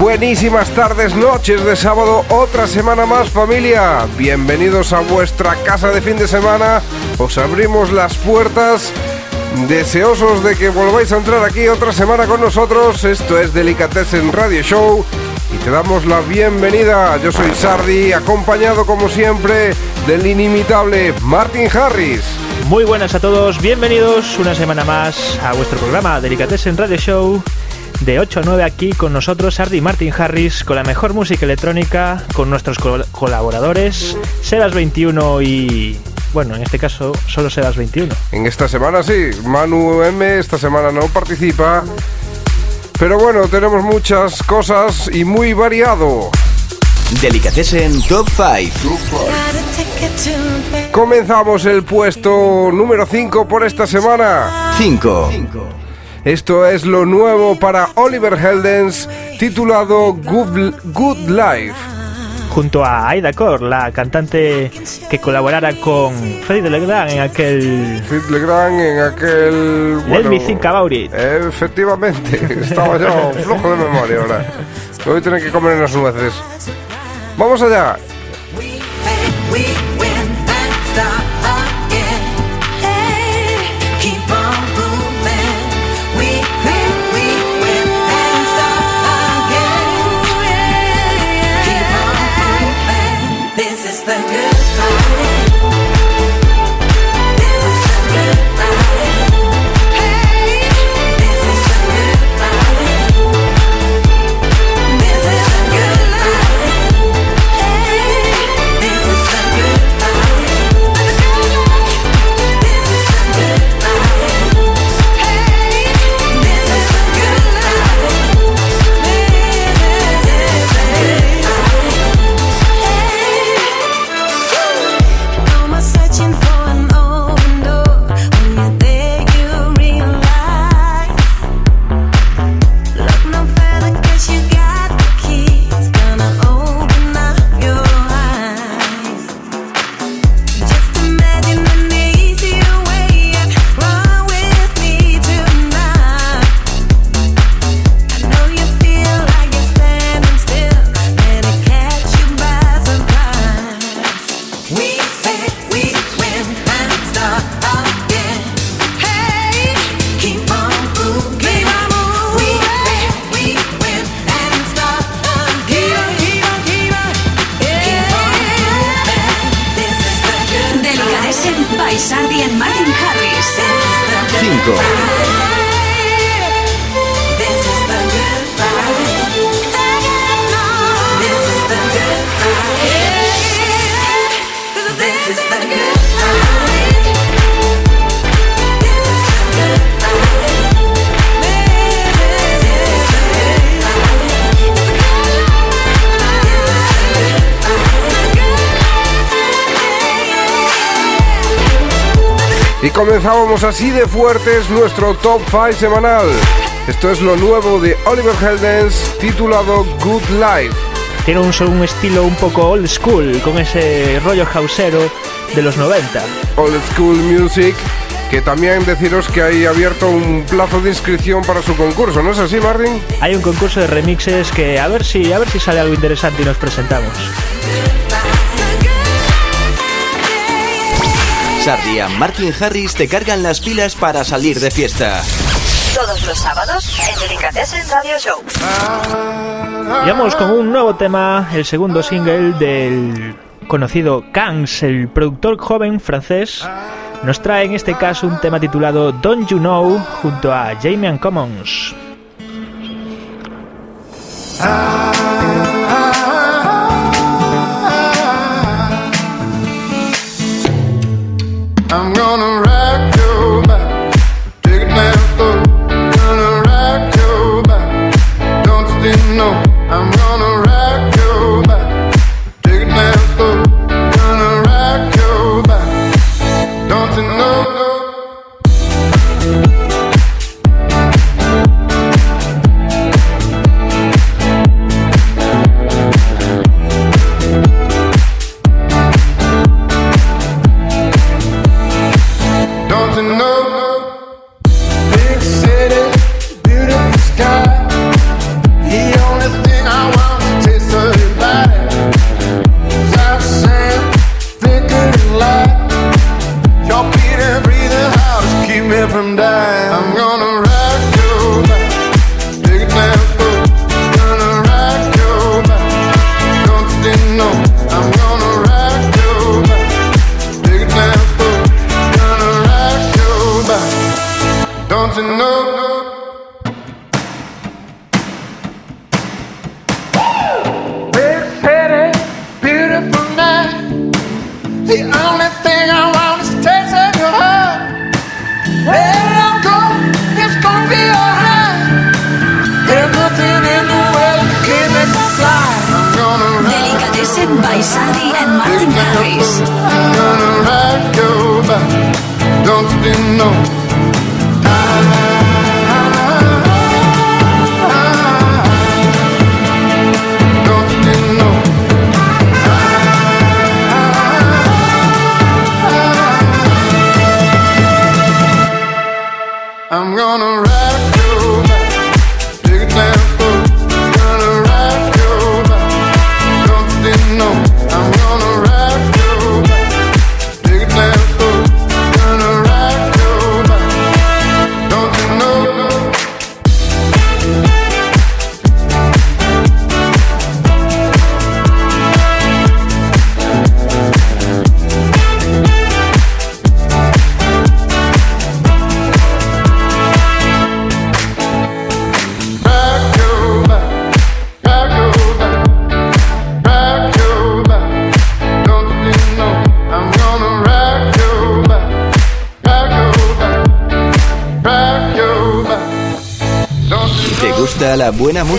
Buenísimas tardes, noches de sábado, otra semana más familia. Bienvenidos a vuestra casa de fin de semana. Os abrimos las puertas. Deseosos de que volváis a entrar aquí otra semana con nosotros. Esto es Delicatessen Radio Show y te damos la bienvenida. Yo soy Sardi, acompañado como siempre del inimitable Martin Harris. Muy buenas a todos, bienvenidos una semana más a vuestro programa Delicatessen Radio Show. De 8 a 9 aquí con nosotros Sardi y Martin Harris con la mejor música electrónica, con nuestros col- colaboradores Sebas21 y... Bueno, en este caso solo Sebas21. En esta semana sí, Manu M esta semana no participa. Pero bueno, tenemos muchas cosas y muy variado. Delicatessen Top 5. Comenzamos el puesto número 5 por esta semana. 5. Esto es lo nuevo para Oliver Heldens titulado Good, Good Life. Junto a Aida Core, la cantante que colaborara con Freddy Legrand en aquel... Fit Legrand en aquel... Let me think about it. Efectivamente, estaba yo flojo de memoria ahora. Me voy a tener que comer unas nueces. Vamos allá. Y comenzábamos así de fuertes nuestro top 5 semanal. Esto es lo nuevo de Oliver Heldens titulado Good Life. Tiene un, un estilo un poco old school, con ese rollo hausero de los 90. Old School Music, que también deciros que hay abierto un plazo de inscripción para su concurso, ¿no es así, Martin? Hay un concurso de remixes que a ver si a ver si sale algo interesante y nos presentamos. Sardi y Martin Harris te cargan las pilas para salir de fiesta. Todos los sábados en Delicatessen Radio Show. Y vamos con un nuevo tema, el segundo single del conocido Kans, el productor joven francés. Nos trae en este caso un tema titulado Don't You Know junto a Jamie Commons. I'm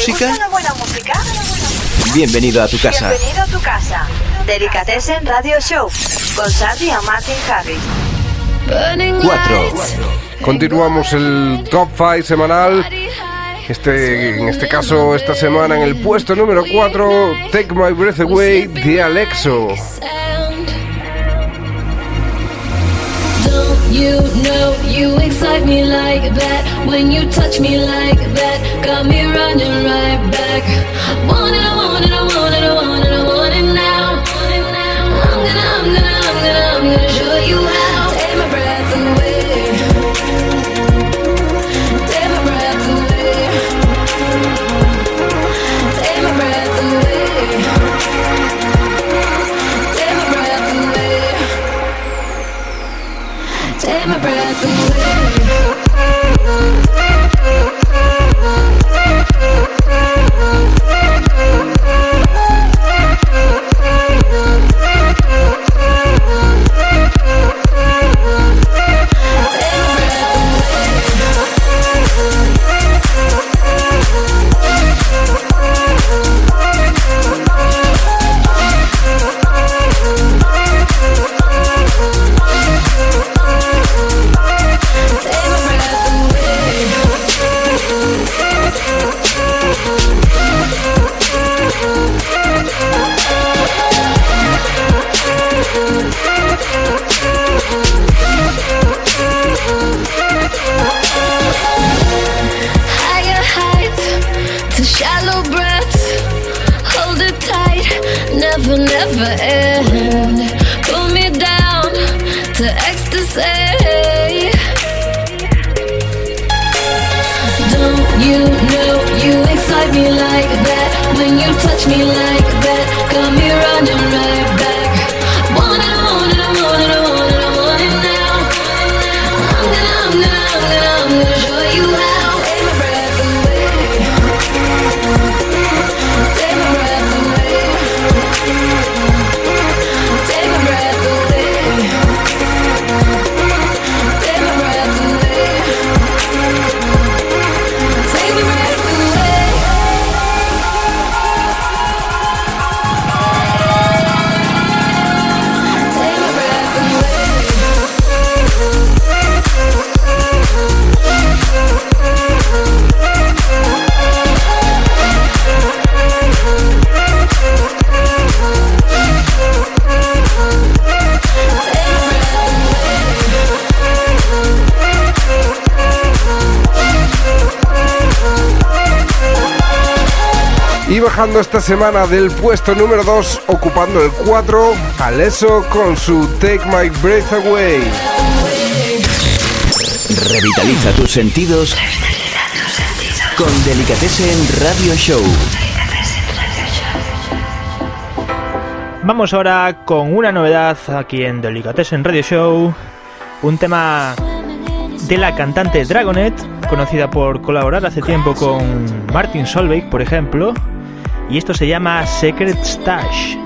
música? ¿Te gusta la buena música? Bienvenido a tu casa. Bienvenido a tu casa. Delicatessen Radio Show con Sandy y Martin Harris. 4. Continuamos el Top 5 semanal. Este, en este caso, esta semana en el puesto número 4, Take My Breath Away de Alexo. You know you excite me like that? When you touch me like that, got me running right back. Want ecstasy. Don't you know you excite me like that? When you touch me like that, got me running right bajando esta semana del puesto número 2, ocupando el 4, Aleso con su Take My Breath Away. Revitaliza tus sentidos con Delicatessen Radio Show. Vamos ahora con una novedad aquí en Delicatessen Radio Show. Un tema de la cantante Dragonet, conocida por colaborar hace tiempo con Martin Solveig, por ejemplo. Y esto se llama Secret Stash.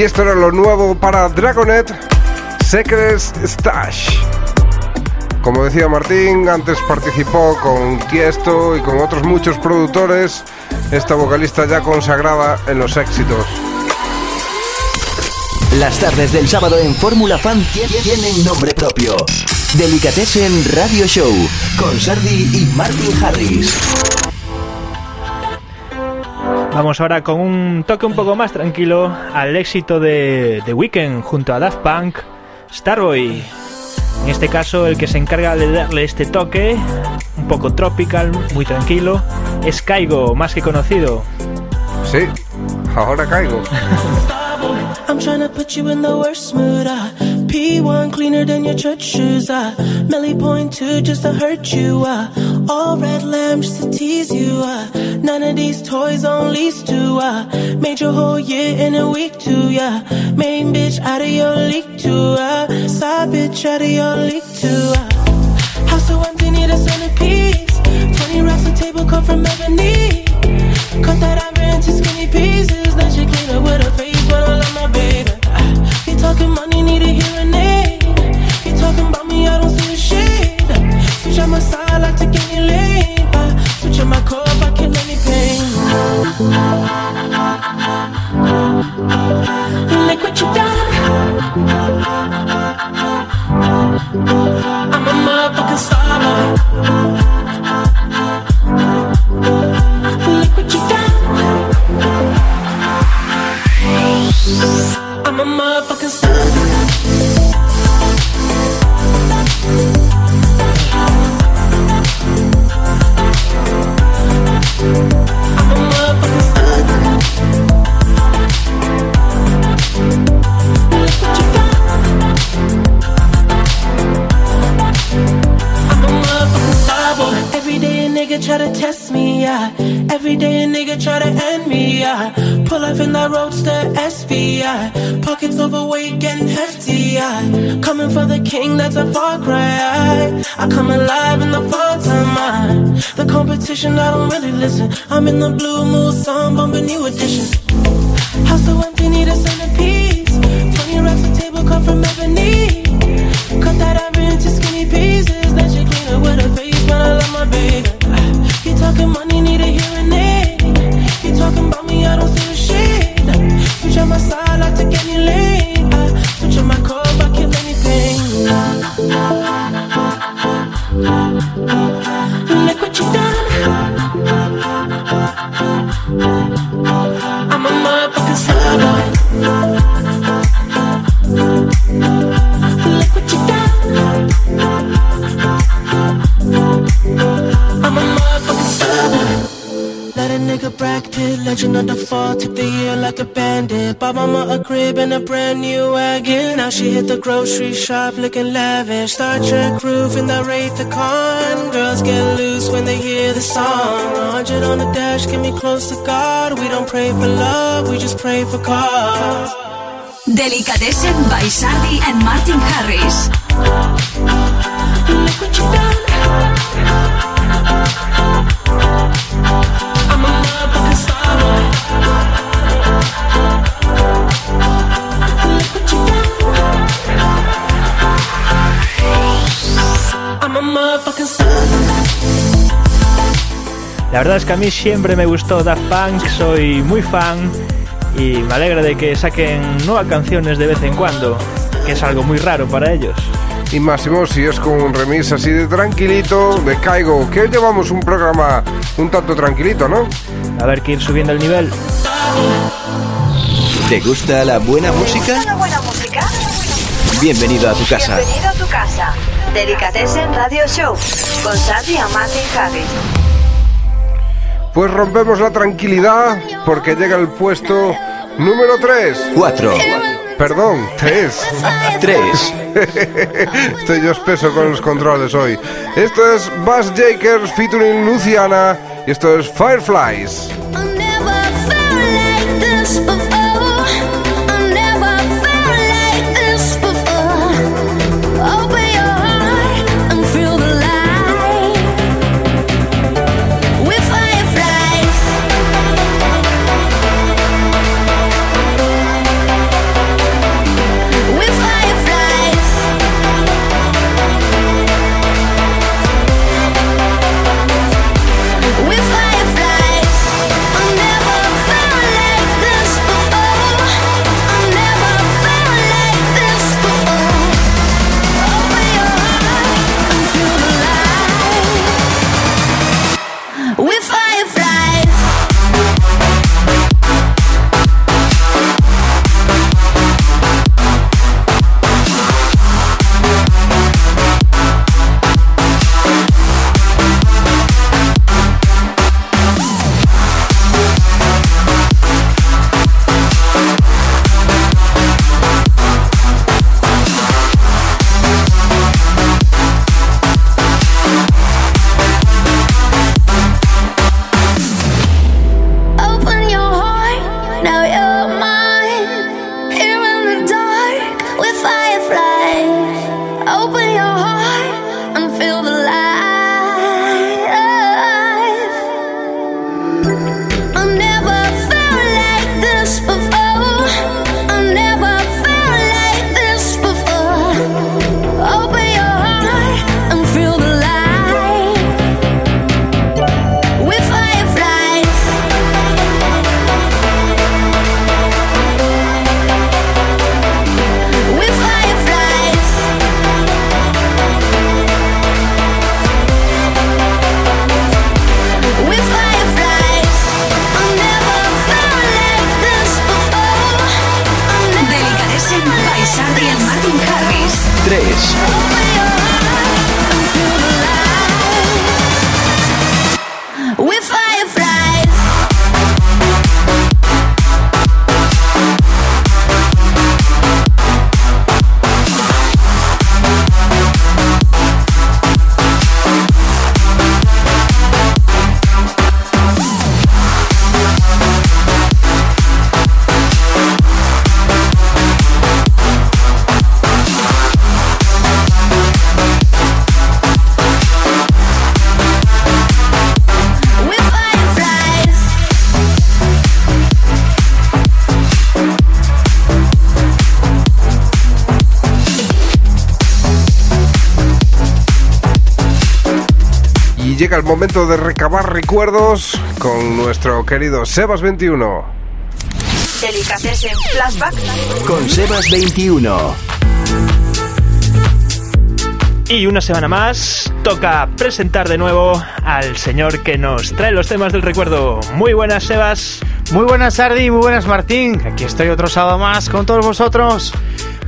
Y esto era lo nuevo para Dragonet, Secrets Stash. Como decía Martín, antes participó con Tiesto y con otros muchos productores, esta vocalista ya consagrada en los éxitos. Las tardes del sábado en Fórmula Fan tie- tienen nombre propio. Delicatessen Radio Show con Sardi y Martin Harris. Vamos ahora con un toque un poco más tranquilo al éxito de The Weeknd junto a Daft Punk, Starboy. En este caso, el que se encarga de darle este toque, un poco tropical, muy tranquilo, es Kaigo, más que conocido. Sí, ahora caigo. I'm tryna put you in the worst mood. P1 cleaner than your church shoes. Uh. Melly point two just to hurt you. Uh. All red lamb just to tease you. Uh. None of these toys on lease to. Uh. Made your whole year in a week too. Yeah. Main bitch out of your league too. Uh. Side bitch out of your league too. Uh. House so empty, need a centerpiece. 20 racks a table come from ebony. Cut that ivory into getting hefty, yeah. Coming for the king, that's a far cry. I come alive in the fall time, I. The competition, I don't really listen. I'm in the blue mood, song bumping new edition. Crib and a brand new wagon. Now she hit the grocery shop looking lavish. Star Trek roof in the Wraith the Con. Girls get loose when they hear the song. 100 on the dash, get me close to God. We don't pray for love, we just pray for cause. Delicatessen by Sardi and Martin Harris. Look what you done. La verdad es que a mí siempre me gustó Daft Punk, soy muy fan y me alegra de que saquen nuevas canciones de vez en cuando, que es algo muy raro para ellos. Y máximo si es con un remix así de tranquilito, de Caigo, que hoy llevamos un programa un tanto tranquilito, ¿no? A ver que ir subiendo el nivel. ¿Te gusta la buena música? ¿Una buena música? Bienvenido a tu casa. Bienvenido a tu casa. Delicatessen Radio Show con Sardi y Martin Harris. Pues rompemos la tranquilidad porque llega el puesto número 3. 4, Perdón, 3. 3, Estoy yo espeso con los controles hoy. Esto es Bass Jakers featuring Luciana y esto es Fireflies. Llega el momento de recabar recuerdos con nuestro querido Sebas21. Delicatessen Flashback. Con Sebas 21. Y una semana más toca presentar de nuevo al señor que nos trae los temas del recuerdo. Muy buenas, Sebas. Muy buenas, Ardi, muy buenas, Martín. Aquí estoy otro sábado más con todos vosotros.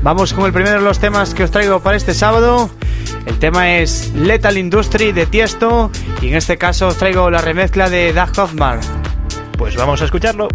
Vamos con el primero de los temas que os traigo para este sábado. El tema es Lethal Industry de Tiesto y en este caso os traigo la remezcla de Doug Hoffman. Pues vamos a escucharlo.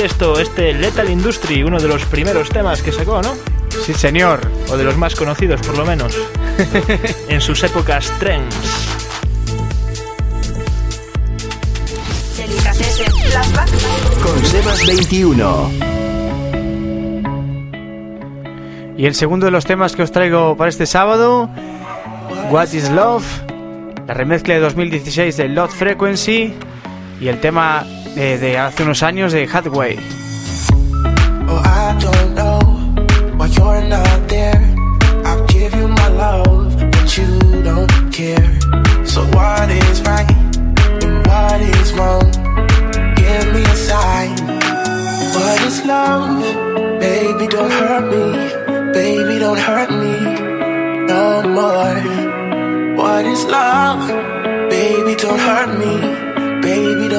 Tiesto, este Lethal Industry, uno de los primeros temas que sacó, ¿no? Sí, señor. O de los más conocidos, por lo menos. en sus épocas trends. Con Sebas 21. Y el segundo de los temas que os traigo para este sábado, What is Love, la remezcla de 2016 de Lot Frequency y el tema eh, de hace unos años de Hathaway. Oh, I don't know why you're not there. I'll give you my love, but you don't care. So what is right and what is wrong? Give me a sign. What is love? Baby, don't hurt me. Baby, don't hurt me no more. What is love? Baby, don't hurt me.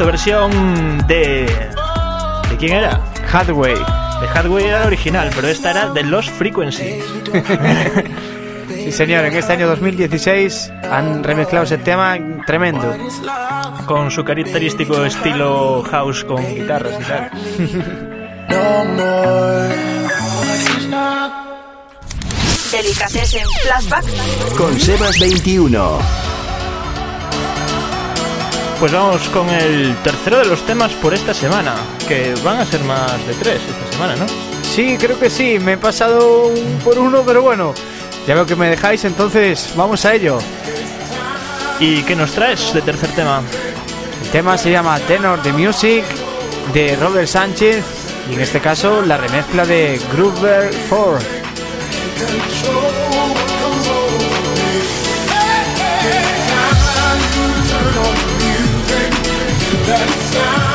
De versión de. ¿De quién era? Hathaway. De Hardware era la original, pero esta era de Los Frequencies. Sí, señor, en este año 2016 han remezclado ese tema tremendo. Con su característico estilo house con guitarras y tal. Delicatessen Flashback Con Sebas 21. Pues vamos con el tercero de los temas por esta semana, que van a ser más de tres esta semana, ¿no? Sí, creo que sí, me he pasado un por uno, pero bueno, ya veo que me dejáis, entonces vamos a ello. ¿Y qué nos traes de tercer tema? El tema se llama Tenor the Music de Robert Sánchez y en este caso la remezcla de Groover 4. the time.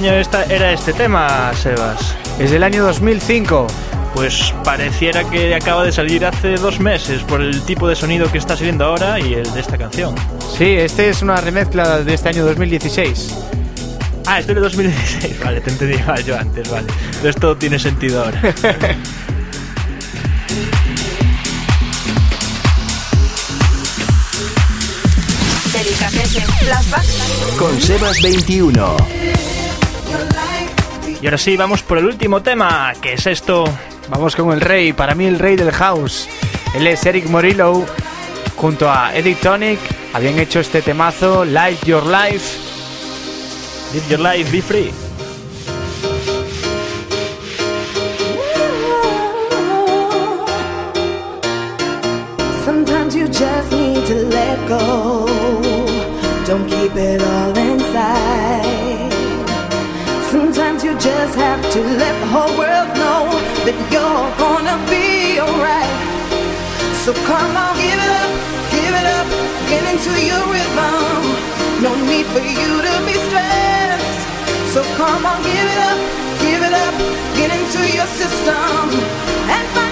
Año esta- era este tema, Sebas? Es del año 2005. Pues pareciera que acaba de salir hace dos meses por el tipo de sonido que está saliendo ahora y el de esta canción. Sí, este es una remezcla de este año 2016. Ah, este es de 2016. Vale, te entendí mal yo antes, vale. Todo tiene sentido ahora. Con Sebas 21. Y ahora sí, vamos por el último tema, que es esto. Vamos con el rey, para mí el rey del house. Él es Eric Morillo. Junto a Eddie Tonic habían hecho este temazo, Live Your Life. Live your life, be free. Sometimes you just need to let go. Don't keep it all just have to let the whole world know that you're gonna be alright. So come on, give it up, give it up, get into your rhythm. No need for you to be stressed. So come on, give it up, give it up, get into your system and find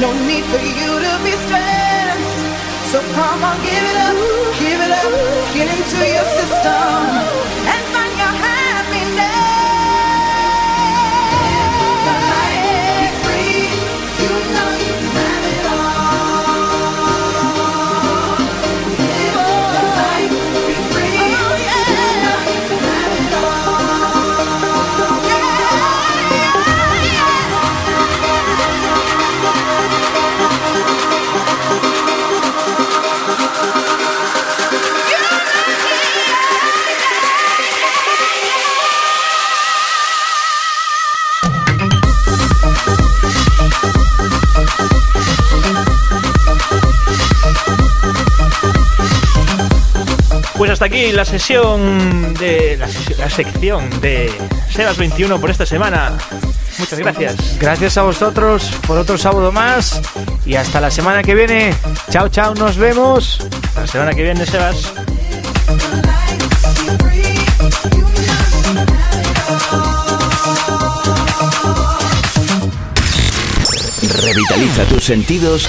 No need for you to be stressed. So come on, give it up, give it up, get into your system Pues hasta aquí la sesión de. la, sesión- la sección de Sebas 21 por esta semana. Muchas gracias. Gracias a vosotros por otro sábado más. Y hasta la semana que viene. Chao, chao, nos vemos. La semana que viene, Sebas. Revitaliza tus sentidos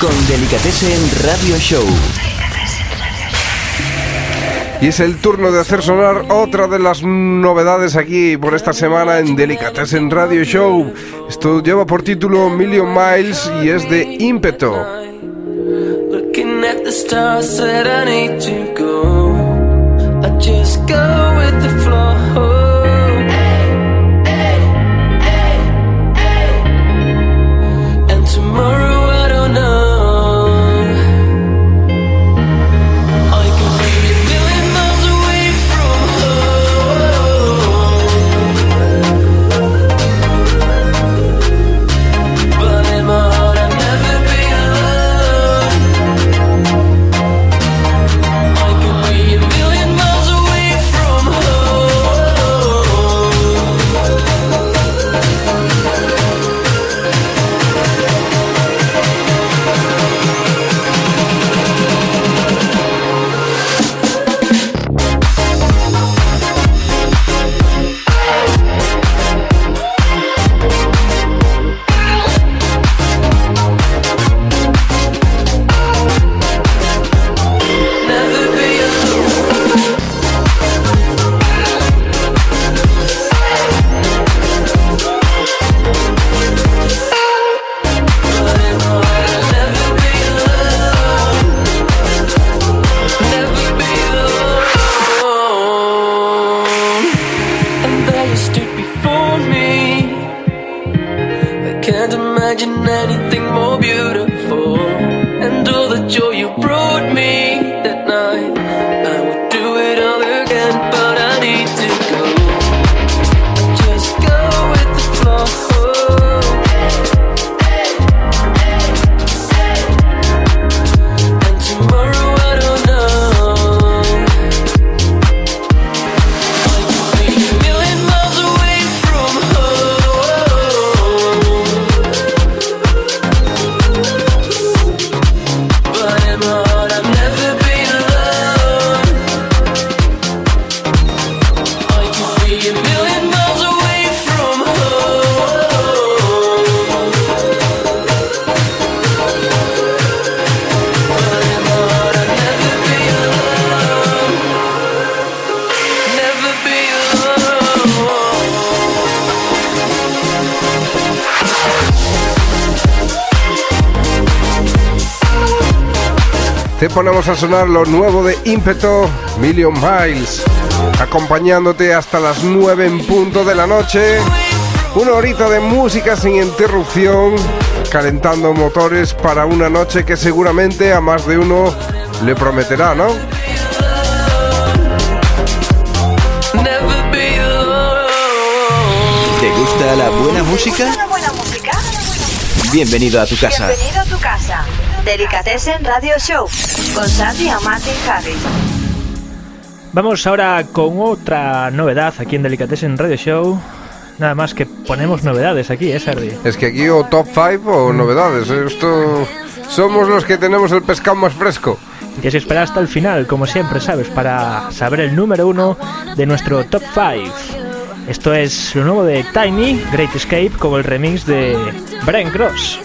con Delicatessen Radio Show. Y es el turno de hacer sonar otra de las novedades aquí por esta semana en Delicatessen Radio Show. Esto lleva por título Million Miles y es de Ímpeto. Looking at the stars, I need to go. I just go Te ponemos a sonar lo nuevo de Impeto Million Miles, acompañándote hasta las 9 en punto de la noche. Una horita de música sin interrupción, calentando motores para una noche que seguramente a más de uno le prometerá, ¿no? ¿Te gusta la buena música? ¿Una buena música? Bienvenido a tu casa. Bienvenido a tu casa. Delicatessen Radio Show con Sandy y Martin Harris. Vamos ahora con otra novedad aquí en Delicatessen Radio Show. Nada más que ponemos novedades aquí, ¿eh, Sardi? Es que aquí o top 5 o novedades. ¿eh? Esto somos los que tenemos el pescado más fresco. Tienes que esperar hasta el final, como siempre, ¿sabes? Para saber el número uno de nuestro top 5. Esto es lo nuevo de Tiny, Great Escape, con el remix de Brian Cross.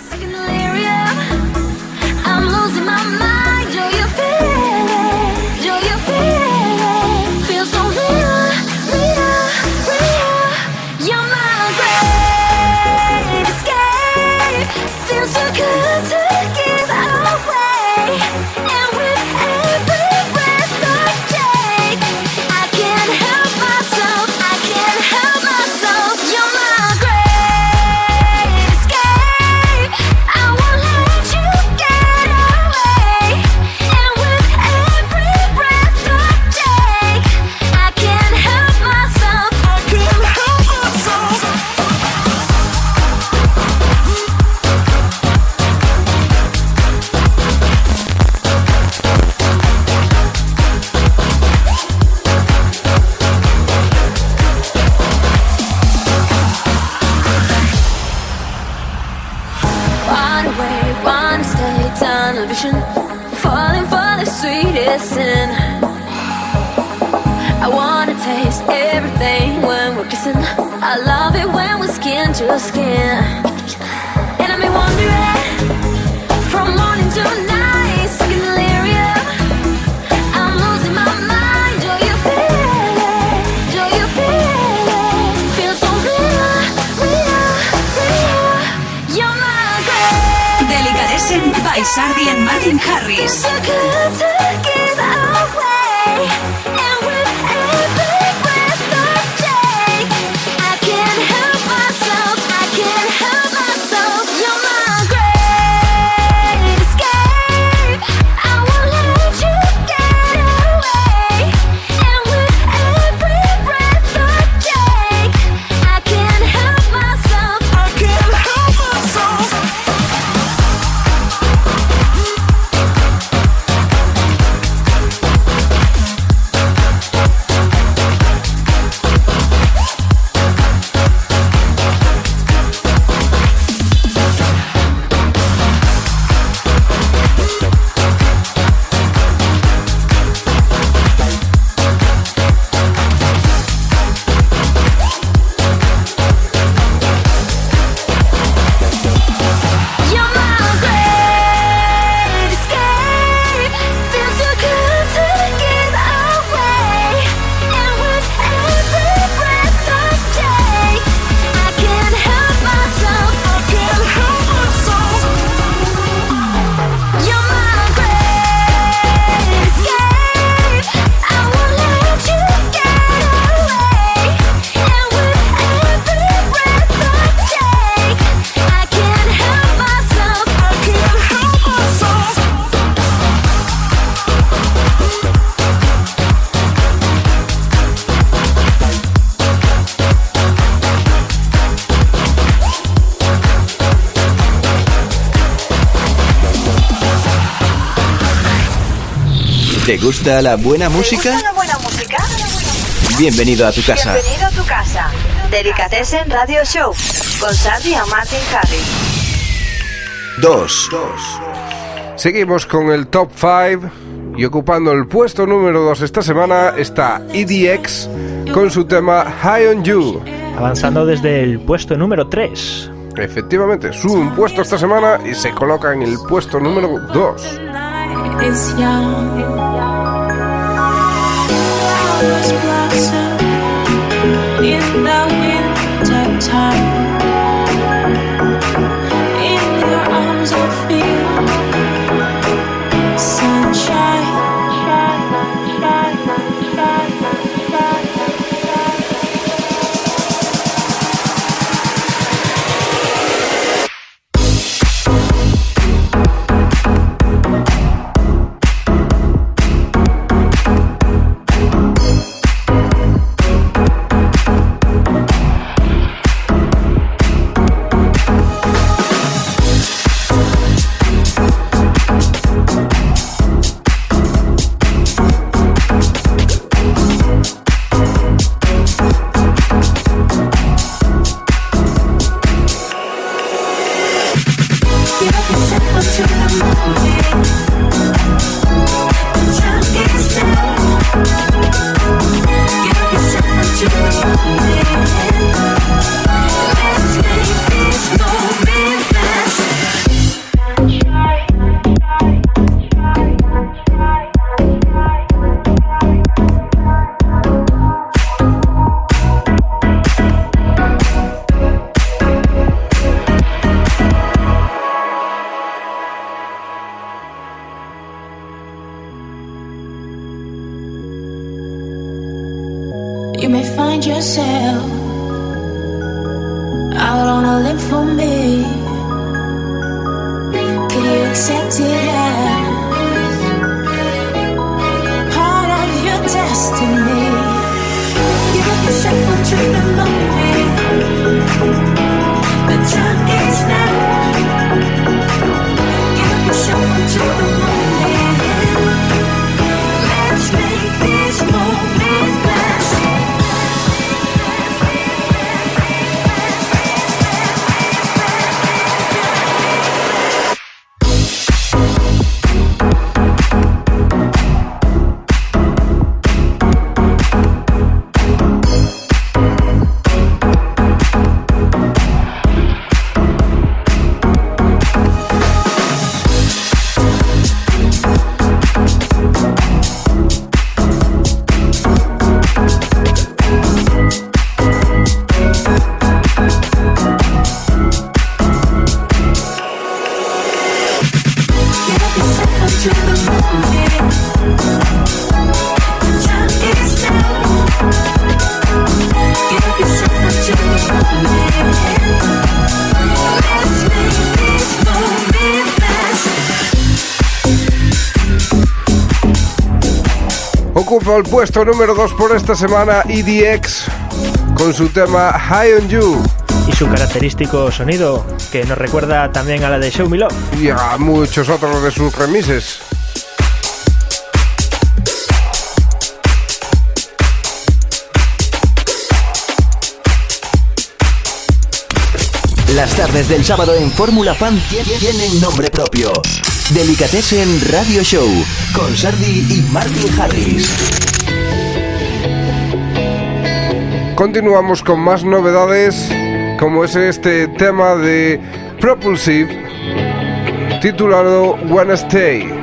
Gusta la buena ¿Te música? gusta la buena música? Bienvenido a tu casa. Bienvenido a tu casa. Delicatessen Radio Show con Sandy y Martin Harris. 2. Seguimos con el top 5 y ocupando el puesto número 2 esta semana está EDX con su tema High on You. Avanzando desde el puesto número 3. Efectivamente, sube un puesto esta semana y se coloca en el puesto número 2. Flowers blossom in the winter time. El puesto número 2 por esta semana EDX con su tema High on You Y su característico sonido, que nos recuerda también a la de Show Me Love. y a muchos otros de sus remises. Las tardes del sábado en Fórmula Fan tie- tienen nombre propio. Delicatessen Radio Show con Sardi y Martin Harris. Continuamos con más novedades, como es este tema de Propulsive titulado Wanna Stay. Stay.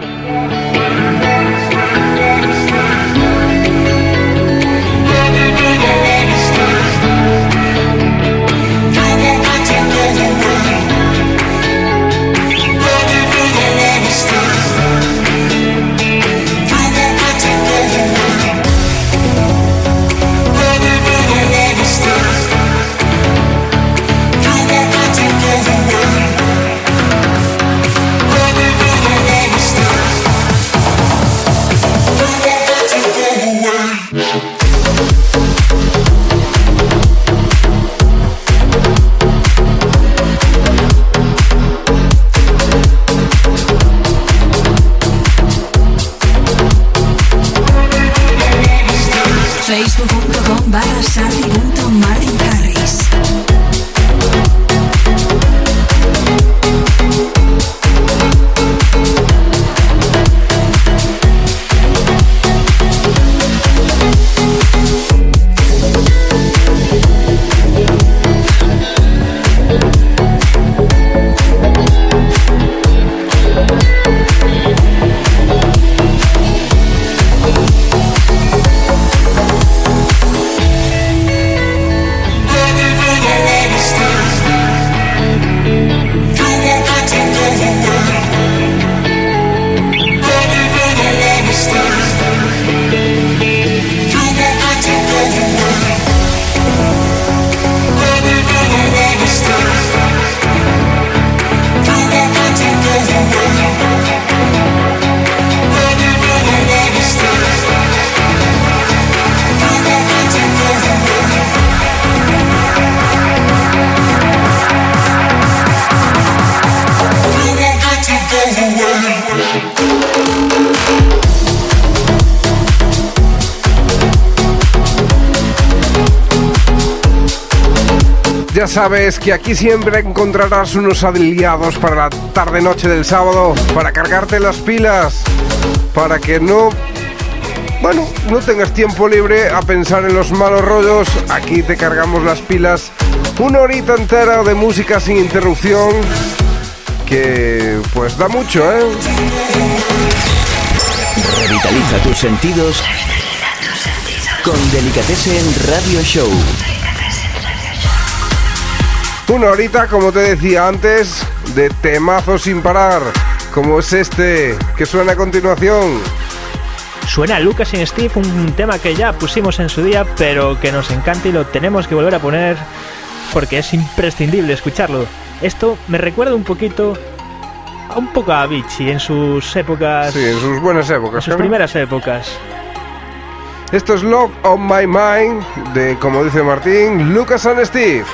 Sabes que aquí siempre encontrarás unos aliados para la tarde-noche del sábado, para cargarte las pilas, para que no, bueno, no tengas tiempo libre a pensar en los malos rollos. Aquí te cargamos las pilas una horita entera de música sin interrupción, que pues da mucho, ¿eh? Revitaliza tus sentidos con Delicatessen Radio Show. Una horita, como te decía antes, de temazos sin parar, como es este que suena a continuación. Suena Lucas y Steve, un tema que ya pusimos en su día, pero que nos encanta y lo tenemos que volver a poner porque es imprescindible escucharlo. Esto me recuerda un poquito, a un poco a Avicii en sus épocas, Sí, en sus buenas épocas. en sus ¿no? primeras épocas. Esto es Love on My Mind de, como dice Martín, Lucas and Steve.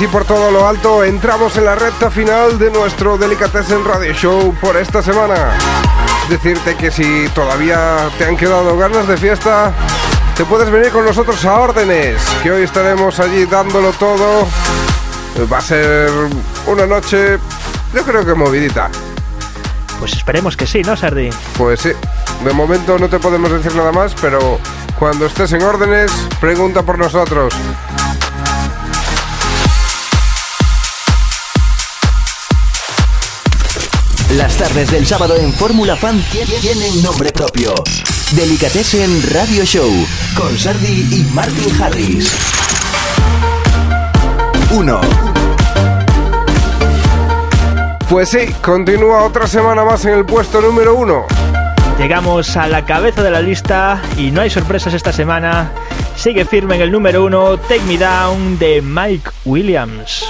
Así por todo lo alto entramos en la recta final de nuestro Delicatessen Radio Show por esta semana. Decirte que si todavía te han quedado ganas de fiesta, te puedes venir con nosotros a órdenes, que hoy estaremos allí dándolo todo. Va a ser una noche, yo creo que movidita. Pues esperemos que sí, ¿no, Sardi? Pues sí, de momento no te podemos decir nada más, pero cuando estés en órdenes, pregunta por nosotros. Las tardes del sábado en Fórmula Fan tie- tienen nombre propio. Delicatessen Radio Show con Sardi y Martin Harris. 1. Pues sí, continúa otra semana más en el puesto número uno. Llegamos a la cabeza de la lista y no hay sorpresas esta semana. Sigue firme en el número uno Take Me Down de Mike Williams.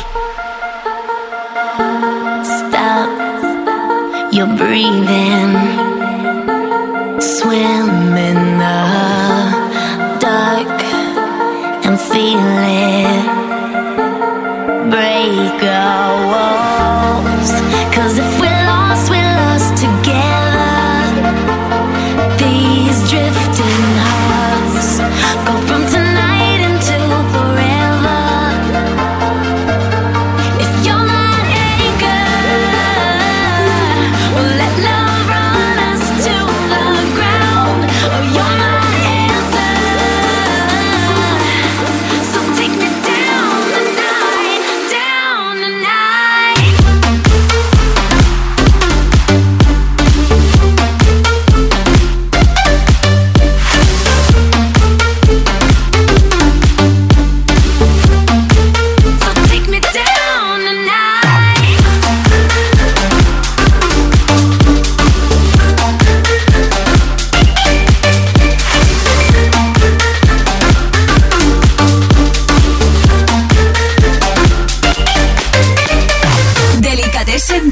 Your breathing. Swim in the dark and feel it.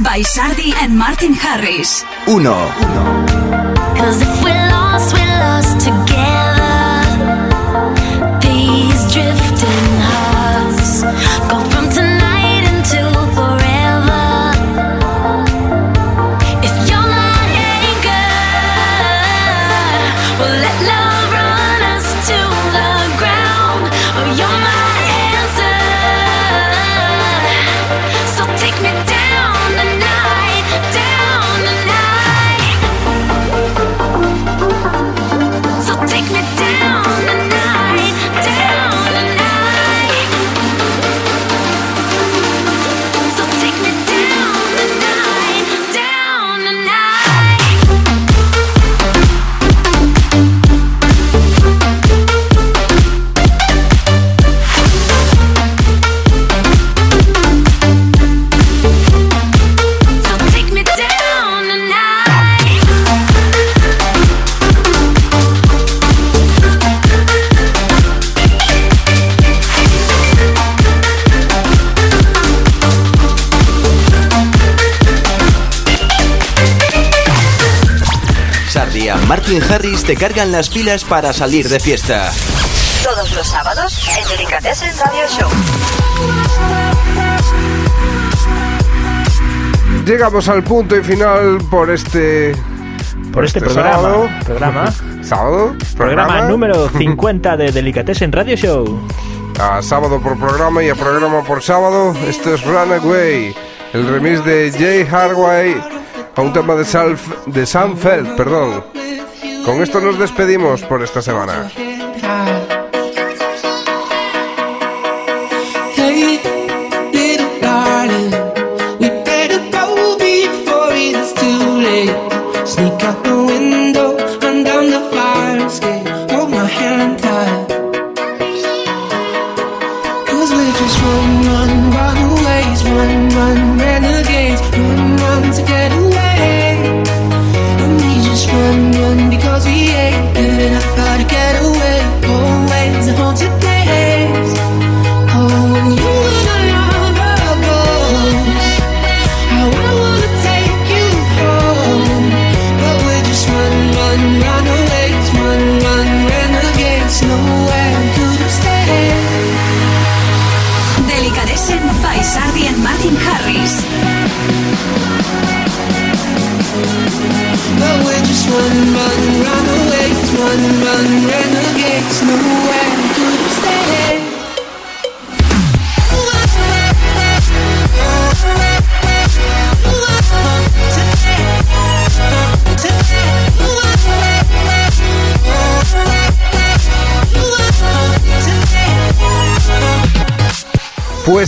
By Sardi and Martin Harris. 1. Cause if we're lost, we're lost together. These drifting Martin Harris te cargan las pilas para salir de fiesta. Todos los sábados en Delicatessen Radio Show. Llegamos al punto y final por este. Por este programa. sábado. Programa. sábado. Programa número 50 de Delicatessen Radio Show. A sábado por programa y a programa por sábado. Esto es Runaway. El remix de Jay Harway a un tema de, Salf, de Sam Feld, perdón. Con esto nos despedimos por esta semana.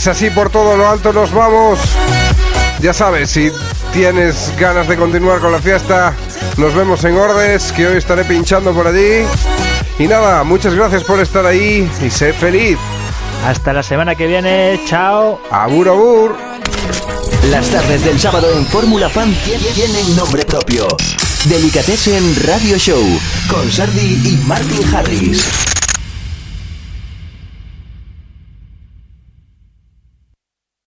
Pues así por todo lo alto nos vamos. Ya sabes, si tienes ganas de continuar con la fiesta, nos vemos en Ordes, que hoy estaré pinchando por allí. Y nada, muchas gracias por estar ahí y sé feliz. Hasta la semana que viene. Chao. Abur, abur. Las tardes del sábado en Fórmula Fan tie- tienen nombre propio. Delicatessen Radio Show con Sardi y Martin Harris.